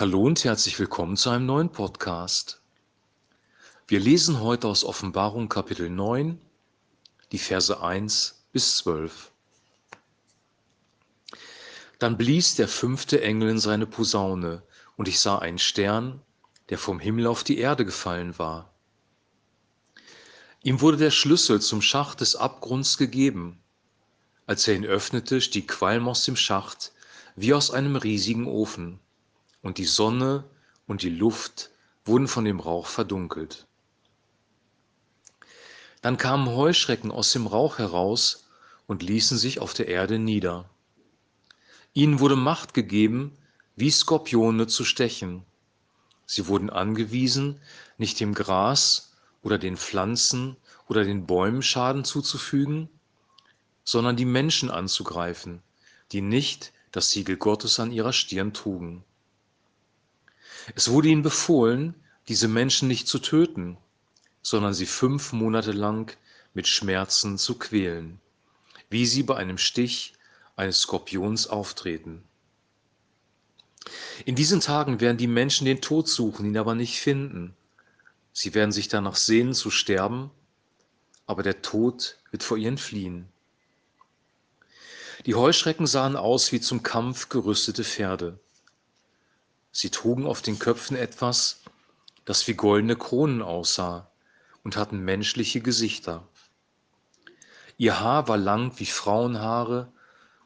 Hallo und herzlich willkommen zu einem neuen Podcast. Wir lesen heute aus Offenbarung Kapitel 9, die Verse 1 bis 12. Dann blies der fünfte Engel in seine Posaune, und ich sah einen Stern, der vom Himmel auf die Erde gefallen war. Ihm wurde der Schlüssel zum Schacht des Abgrunds gegeben. Als er ihn öffnete, stieg Qualm aus dem Schacht wie aus einem riesigen Ofen, und die Sonne und die Luft wurden von dem Rauch verdunkelt. Dann kamen Heuschrecken aus dem Rauch heraus und ließen sich auf der Erde nieder. Ihnen wurde Macht gegeben, wie Skorpione zu stechen. Sie wurden angewiesen, nicht dem Gras oder den Pflanzen oder den Bäumen Schaden zuzufügen, sondern die Menschen anzugreifen, die nicht das Siegel Gottes an ihrer Stirn trugen. Es wurde ihnen befohlen, diese Menschen nicht zu töten, sondern sie fünf Monate lang mit Schmerzen zu quälen, wie sie bei einem Stich eines Skorpions auftreten. In diesen Tagen werden die Menschen den Tod suchen, ihn aber nicht finden. Sie werden sich danach sehnen zu sterben, aber der Tod wird vor ihnen fliehen. Die Heuschrecken sahen aus wie zum Kampf gerüstete Pferde. Sie trugen auf den Köpfen etwas, das wie goldene Kronen aussah und hatten menschliche Gesichter. Ihr Haar war lang wie Frauenhaare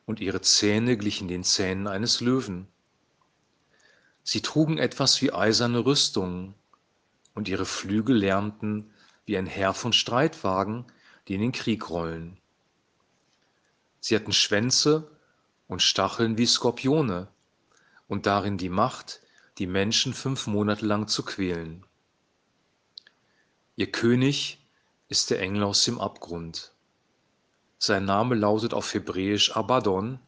und ihre Zähne glichen den Zähnen eines Löwen. Sie trugen etwas wie eiserne Rüstungen und ihre Flügel lärmten wie ein Heer von Streitwagen, die in den Krieg rollen. Sie hatten Schwänze und Stacheln wie Skorpione und darin die Macht, die Menschen fünf Monate lang zu quälen. Ihr König ist der Engel aus dem Abgrund. Sein Name lautet auf Hebräisch Abaddon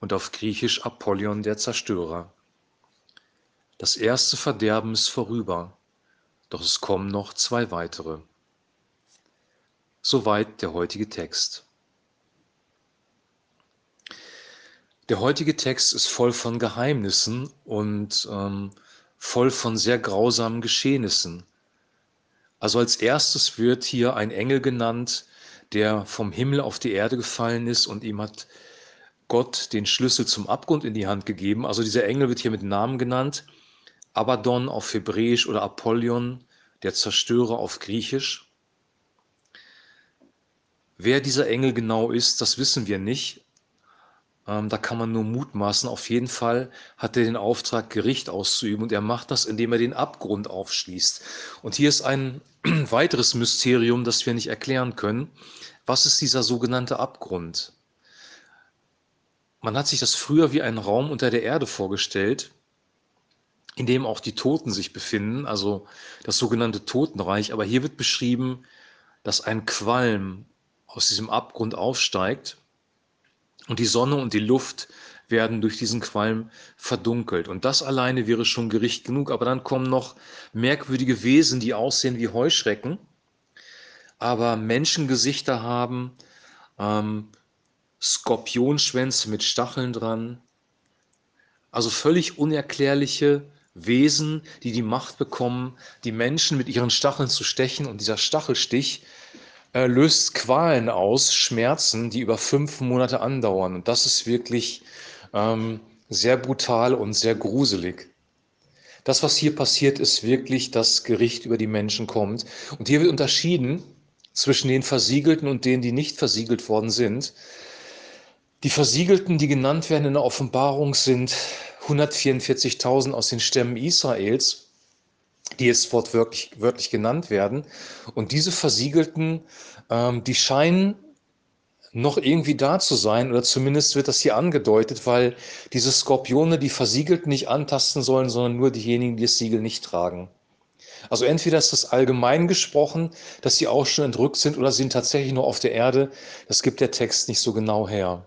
und auf Griechisch Apollyon der Zerstörer. Das erste Verderben ist vorüber, doch es kommen noch zwei weitere. Soweit der heutige Text. Der heutige Text ist voll von Geheimnissen und ähm, voll von sehr grausamen Geschehnissen. Also als erstes wird hier ein Engel genannt, der vom Himmel auf die Erde gefallen ist und ihm hat Gott den Schlüssel zum Abgrund in die Hand gegeben. Also dieser Engel wird hier mit Namen genannt. Abaddon auf Hebräisch oder Apollyon, der Zerstörer auf Griechisch. Wer dieser Engel genau ist, das wissen wir nicht. Ähm, da kann man nur mutmaßen. Auf jeden Fall hat er den Auftrag, Gericht auszuüben und er macht das, indem er den Abgrund aufschließt. Und hier ist ein weiteres Mysterium, das wir nicht erklären können. Was ist dieser sogenannte Abgrund? Man hat sich das früher wie einen Raum unter der Erde vorgestellt, in dem auch die Toten sich befinden, also das sogenannte Totenreich. Aber hier wird beschrieben, dass ein Qualm aus diesem Abgrund aufsteigt und die Sonne und die Luft werden durch diesen Qualm verdunkelt. Und das alleine wäre schon Gericht genug. Aber dann kommen noch merkwürdige Wesen, die aussehen wie Heuschrecken, aber Menschengesichter haben, ähm, Skorpionschwänze mit Stacheln dran. Also völlig unerklärliche Wesen, die die Macht bekommen, die Menschen mit ihren Stacheln zu stechen. Und dieser Stachelstich äh, löst Qualen aus, Schmerzen, die über fünf Monate andauern. Und das ist wirklich ähm, sehr brutal und sehr gruselig. Das, was hier passiert, ist wirklich, dass Gericht über die Menschen kommt. Und hier wird unterschieden zwischen den Versiegelten und denen, die nicht versiegelt worden sind. Die Versiegelten, die genannt werden in der Offenbarung, sind 144.000 aus den Stämmen Israels die jetzt wortwörtlich wörtlich genannt werden. Und diese Versiegelten, ähm, die scheinen noch irgendwie da zu sein, oder zumindest wird das hier angedeutet, weil diese Skorpione die Versiegelten nicht antasten sollen, sondern nur diejenigen, die das Siegel nicht tragen. Also entweder ist das allgemein gesprochen, dass sie auch schon entrückt sind, oder sind tatsächlich nur auf der Erde. Das gibt der Text nicht so genau her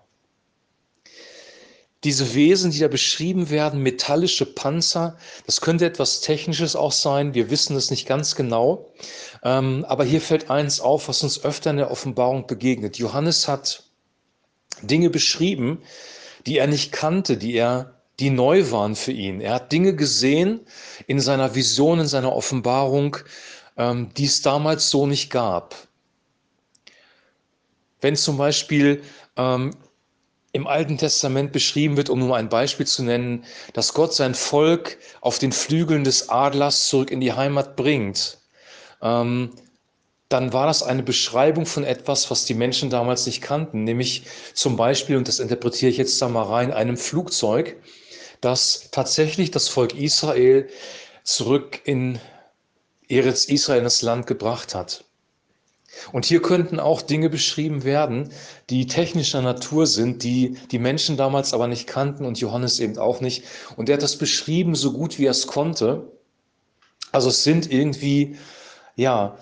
diese Wesen, die da beschrieben werden, metallische Panzer, das könnte etwas Technisches auch sein, wir wissen es nicht ganz genau. Ähm, aber hier fällt eins auf, was uns öfter in der Offenbarung begegnet. Johannes hat Dinge beschrieben, die er nicht kannte, die er, die neu waren für ihn. Er hat Dinge gesehen in seiner Vision, in seiner Offenbarung, ähm, die es damals so nicht gab. Wenn zum Beispiel ähm, im Alten Testament beschrieben wird, um nur ein Beispiel zu nennen, dass Gott sein Volk auf den Flügeln des Adlers zurück in die Heimat bringt, ähm, dann war das eine Beschreibung von etwas, was die Menschen damals nicht kannten, nämlich zum Beispiel, und das interpretiere ich jetzt da mal rein, einem Flugzeug, das tatsächlich das Volk Israel zurück in Eretz Israel, das Land gebracht hat. Und hier könnten auch Dinge beschrieben werden, die technischer Natur sind, die die Menschen damals aber nicht kannten und Johannes eben auch nicht. Und er hat das beschrieben, so gut wie er es konnte. Also es sind irgendwie, ja,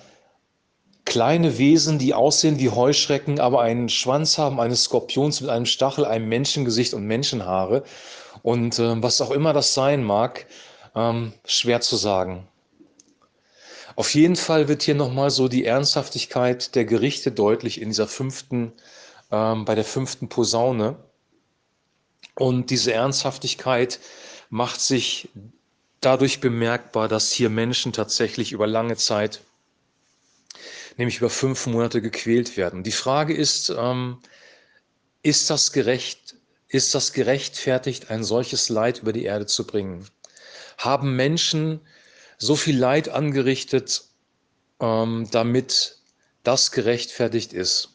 kleine Wesen, die aussehen wie Heuschrecken, aber einen Schwanz haben eines Skorpions mit einem Stachel, einem Menschengesicht und Menschenhaare. Und äh, was auch immer das sein mag, ähm, schwer zu sagen. Auf jeden Fall wird hier nochmal so die Ernsthaftigkeit der Gerichte deutlich in dieser fünften, ähm, bei der fünften Posaune. Und diese Ernsthaftigkeit macht sich dadurch bemerkbar, dass hier Menschen tatsächlich über lange Zeit nämlich über fünf Monate gequält werden. Die Frage ist, ähm, ist, das gerecht, ist das gerechtfertigt, ein solches Leid über die Erde zu bringen? Haben Menschen so viel Leid angerichtet, ähm, damit das gerechtfertigt ist?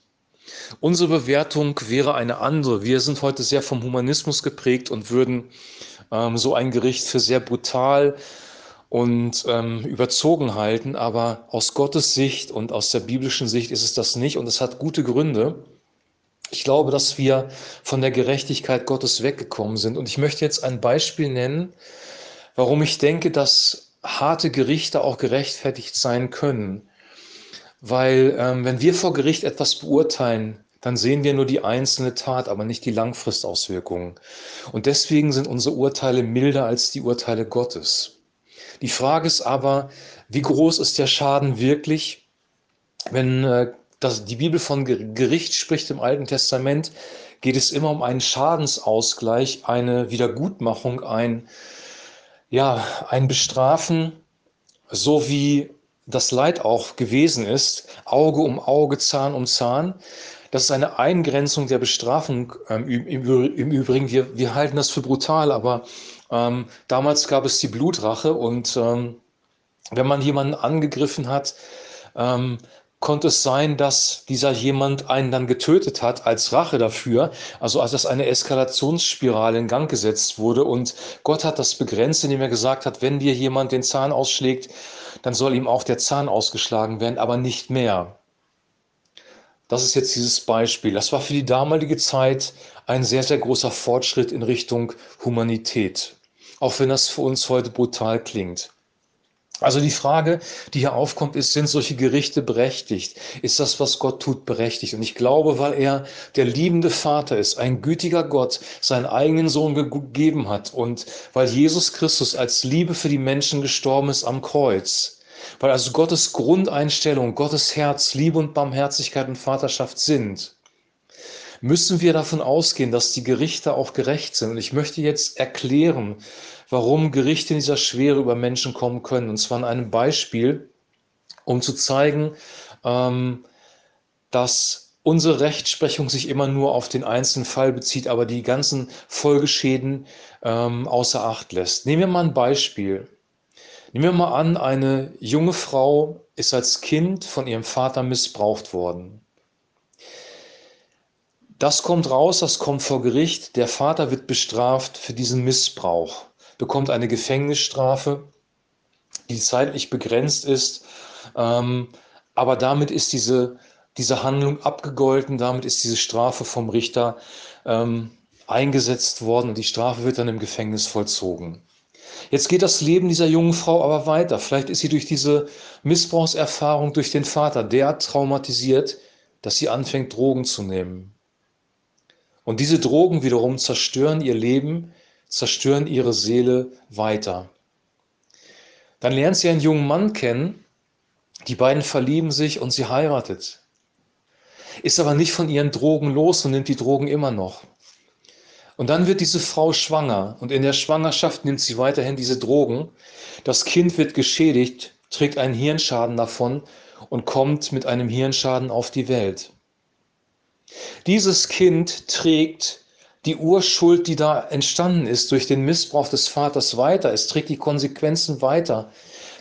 Unsere Bewertung wäre eine andere. Wir sind heute sehr vom Humanismus geprägt und würden ähm, so ein Gericht für sehr brutal und ähm, überzogen halten, aber aus Gottes Sicht und aus der biblischen Sicht ist es das nicht und es hat gute Gründe. Ich glaube, dass wir von der Gerechtigkeit Gottes weggekommen sind und ich möchte jetzt ein Beispiel nennen, warum ich denke, dass harte Gerichte auch gerechtfertigt sein können. Weil ähm, wenn wir vor Gericht etwas beurteilen, dann sehen wir nur die einzelne Tat, aber nicht die Langfristauswirkungen. Und deswegen sind unsere Urteile milder als die Urteile Gottes. Die Frage ist aber, wie groß ist der Schaden wirklich, wenn äh, das, die Bibel von Gericht spricht im Alten Testament, geht es immer um einen Schadensausgleich, eine Wiedergutmachung, ein, ja, ein Bestrafen, so wie das Leid auch gewesen ist, Auge um Auge, Zahn um Zahn. Das ist eine Eingrenzung der Bestrafung. Ähm, Im, im Übrigen, wir, wir halten das für brutal, aber ähm, damals gab es die Blutrache und ähm, wenn man jemanden angegriffen hat, ähm, konnte es sein, dass dieser jemand einen dann getötet hat als Rache dafür, also als das eine Eskalationsspirale in Gang gesetzt wurde. Und Gott hat das begrenzt, indem er gesagt hat, wenn dir jemand den Zahn ausschlägt, dann soll ihm auch der Zahn ausgeschlagen werden, aber nicht mehr. Das ist jetzt dieses Beispiel. Das war für die damalige Zeit ein sehr, sehr großer Fortschritt in Richtung Humanität auch wenn das für uns heute brutal klingt. Also die Frage, die hier aufkommt, ist, sind solche Gerichte berechtigt? Ist das, was Gott tut, berechtigt? Und ich glaube, weil er der liebende Vater ist, ein gütiger Gott, seinen eigenen Sohn gegeben hat und weil Jesus Christus als Liebe für die Menschen gestorben ist am Kreuz, weil also Gottes Grundeinstellung, Gottes Herz, Liebe und Barmherzigkeit und Vaterschaft sind, müssen wir davon ausgehen, dass die Gerichte auch gerecht sind. Und ich möchte jetzt erklären, warum Gerichte in dieser Schwere über Menschen kommen können. Und zwar an einem Beispiel, um zu zeigen, ähm, dass unsere Rechtsprechung sich immer nur auf den einzelnen Fall bezieht, aber die ganzen Folgeschäden ähm, außer Acht lässt. Nehmen wir mal ein Beispiel. Nehmen wir mal an, eine junge Frau ist als Kind von ihrem Vater missbraucht worden. Das kommt raus, das kommt vor Gericht. Der Vater wird bestraft für diesen Missbrauch, bekommt eine Gefängnisstrafe, die zeitlich begrenzt ist. Ähm, aber damit ist diese, diese Handlung abgegolten, damit ist diese Strafe vom Richter ähm, eingesetzt worden und die Strafe wird dann im Gefängnis vollzogen. Jetzt geht das Leben dieser jungen Frau aber weiter. Vielleicht ist sie durch diese Missbrauchserfahrung durch den Vater derart traumatisiert, dass sie anfängt, Drogen zu nehmen. Und diese Drogen wiederum zerstören ihr Leben, zerstören ihre Seele weiter. Dann lernt sie einen jungen Mann kennen, die beiden verlieben sich und sie heiratet. Ist aber nicht von ihren Drogen los und nimmt die Drogen immer noch. Und dann wird diese Frau schwanger und in der Schwangerschaft nimmt sie weiterhin diese Drogen. Das Kind wird geschädigt, trägt einen Hirnschaden davon und kommt mit einem Hirnschaden auf die Welt. Dieses Kind trägt die Urschuld, die da entstanden ist durch den Missbrauch des Vaters weiter. Es trägt die Konsequenzen weiter.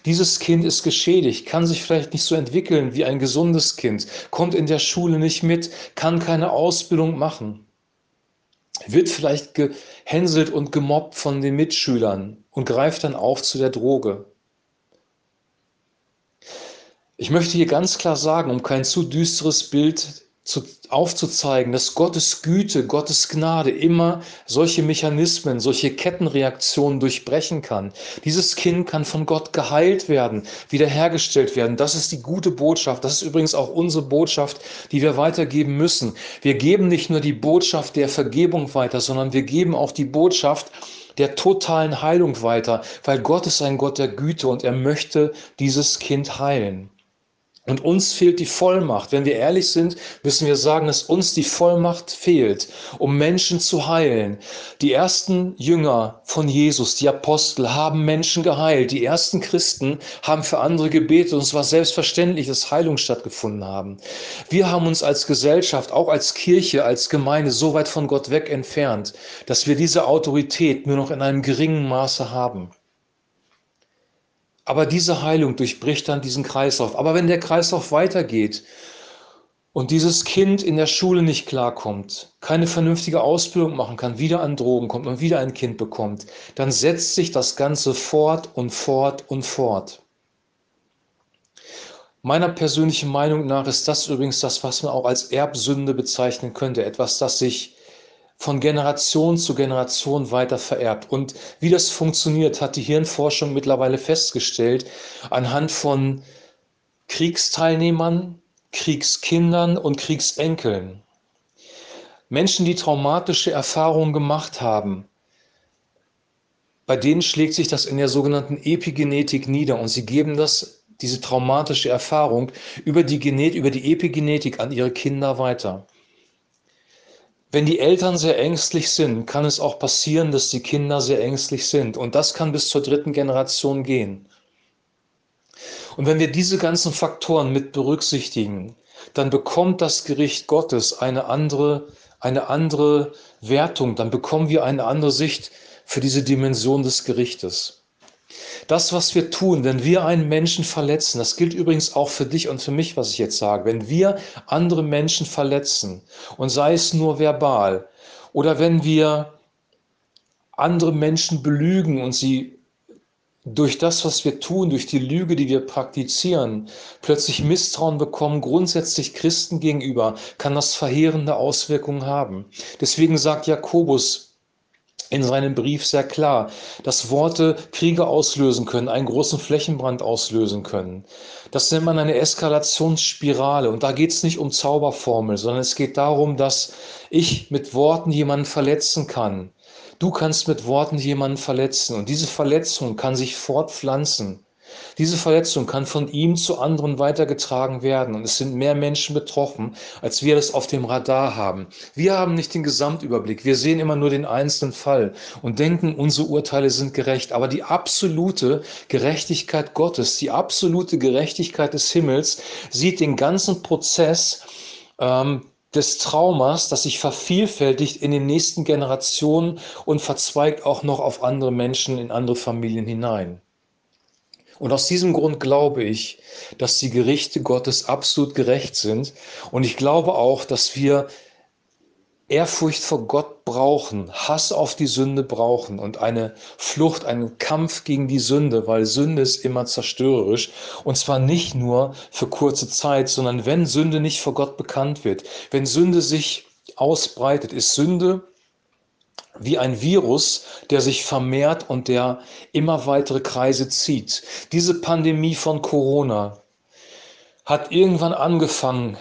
Dieses Kind ist geschädigt, kann sich vielleicht nicht so entwickeln wie ein gesundes Kind, kommt in der Schule nicht mit, kann keine Ausbildung machen, wird vielleicht gehänselt und gemobbt von den Mitschülern und greift dann auf zu der Droge. Ich möchte hier ganz klar sagen, um kein zu düsteres Bild zu, aufzuzeigen, dass Gottes Güte, Gottes Gnade immer solche Mechanismen, solche Kettenreaktionen durchbrechen kann. Dieses Kind kann von Gott geheilt werden, wiederhergestellt werden. Das ist die gute Botschaft. Das ist übrigens auch unsere Botschaft, die wir weitergeben müssen. Wir geben nicht nur die Botschaft der Vergebung weiter, sondern wir geben auch die Botschaft, der totalen Heilung weiter, weil Gott ist ein Gott der Güte und er möchte dieses Kind heilen. Und uns fehlt die Vollmacht. Wenn wir ehrlich sind, müssen wir sagen, dass uns die Vollmacht fehlt, um Menschen zu heilen. Die ersten Jünger von Jesus, die Apostel, haben Menschen geheilt. Die ersten Christen haben für andere gebetet und es war selbstverständlich, dass Heilung stattgefunden haben. Wir haben uns als Gesellschaft, auch als Kirche, als Gemeinde so weit von Gott weg entfernt, dass wir diese Autorität nur noch in einem geringen Maße haben. Aber diese Heilung durchbricht dann diesen Kreislauf. Aber wenn der Kreislauf weitergeht und dieses Kind in der Schule nicht klarkommt, keine vernünftige Ausbildung machen kann, wieder an Drogen kommt und wieder ein Kind bekommt, dann setzt sich das Ganze fort und fort und fort. Meiner persönlichen Meinung nach ist das übrigens das, was man auch als Erbsünde bezeichnen könnte. Etwas, das sich von Generation zu Generation weiter vererbt. Und wie das funktioniert, hat die Hirnforschung mittlerweile festgestellt, anhand von Kriegsteilnehmern, Kriegskindern und Kriegsenkeln. Menschen, die traumatische Erfahrungen gemacht haben, bei denen schlägt sich das in der sogenannten Epigenetik nieder und sie geben das, diese traumatische Erfahrung über die, Genet, über die Epigenetik an ihre Kinder weiter. Wenn die Eltern sehr ängstlich sind, kann es auch passieren, dass die Kinder sehr ängstlich sind. Und das kann bis zur dritten Generation gehen. Und wenn wir diese ganzen Faktoren mit berücksichtigen, dann bekommt das Gericht Gottes eine andere, eine andere Wertung, dann bekommen wir eine andere Sicht für diese Dimension des Gerichtes. Das, was wir tun, wenn wir einen Menschen verletzen, das gilt übrigens auch für dich und für mich, was ich jetzt sage, wenn wir andere Menschen verletzen und sei es nur verbal oder wenn wir andere Menschen belügen und sie durch das, was wir tun, durch die Lüge, die wir praktizieren, plötzlich Misstrauen bekommen, grundsätzlich Christen gegenüber, kann das verheerende Auswirkungen haben. Deswegen sagt Jakobus, in seinem Brief sehr klar, dass Worte Kriege auslösen können, einen großen Flächenbrand auslösen können. Das nennt man eine Eskalationsspirale. Und da geht es nicht um Zauberformel, sondern es geht darum, dass ich mit Worten jemanden verletzen kann. Du kannst mit Worten jemanden verletzen und diese Verletzung kann sich fortpflanzen. Diese Verletzung kann von ihm zu anderen weitergetragen werden und es sind mehr Menschen betroffen, als wir das auf dem Radar haben. Wir haben nicht den Gesamtüberblick. Wir sehen immer nur den einzelnen Fall und denken, unsere Urteile sind gerecht. Aber die absolute Gerechtigkeit Gottes, die absolute Gerechtigkeit des Himmels sieht den ganzen Prozess ähm, des Traumas, das sich vervielfältigt in den nächsten Generationen und verzweigt auch noch auf andere Menschen, in andere Familien hinein. Und aus diesem Grund glaube ich, dass die Gerichte Gottes absolut gerecht sind. Und ich glaube auch, dass wir Ehrfurcht vor Gott brauchen, Hass auf die Sünde brauchen und eine Flucht, einen Kampf gegen die Sünde, weil Sünde ist immer zerstörerisch. Und zwar nicht nur für kurze Zeit, sondern wenn Sünde nicht vor Gott bekannt wird, wenn Sünde sich ausbreitet, ist Sünde wie ein Virus, der sich vermehrt und der immer weitere Kreise zieht. Diese Pandemie von Corona hat irgendwann angefangen,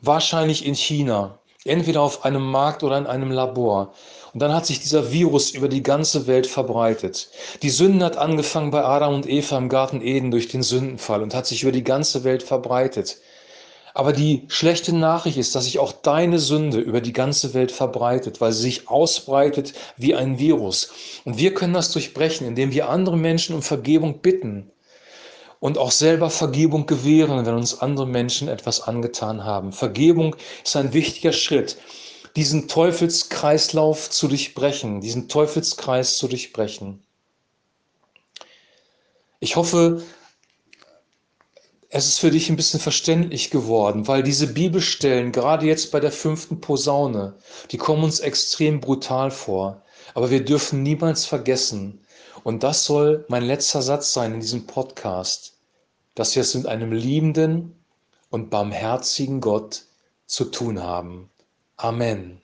wahrscheinlich in China, entweder auf einem Markt oder in einem Labor. Und dann hat sich dieser Virus über die ganze Welt verbreitet. Die Sünde hat angefangen bei Adam und Eva im Garten Eden durch den Sündenfall und hat sich über die ganze Welt verbreitet. Aber die schlechte Nachricht ist, dass sich auch deine Sünde über die ganze Welt verbreitet, weil sie sich ausbreitet wie ein Virus. Und wir können das durchbrechen, indem wir andere Menschen um Vergebung bitten und auch selber Vergebung gewähren, wenn uns andere Menschen etwas angetan haben. Vergebung ist ein wichtiger Schritt, diesen Teufelskreislauf zu durchbrechen, diesen Teufelskreis zu durchbrechen. Ich hoffe, es ist für dich ein bisschen verständlich geworden, weil diese Bibelstellen, gerade jetzt bei der fünften Posaune, die kommen uns extrem brutal vor. Aber wir dürfen niemals vergessen, und das soll mein letzter Satz sein in diesem Podcast, dass wir es mit einem liebenden und barmherzigen Gott zu tun haben. Amen.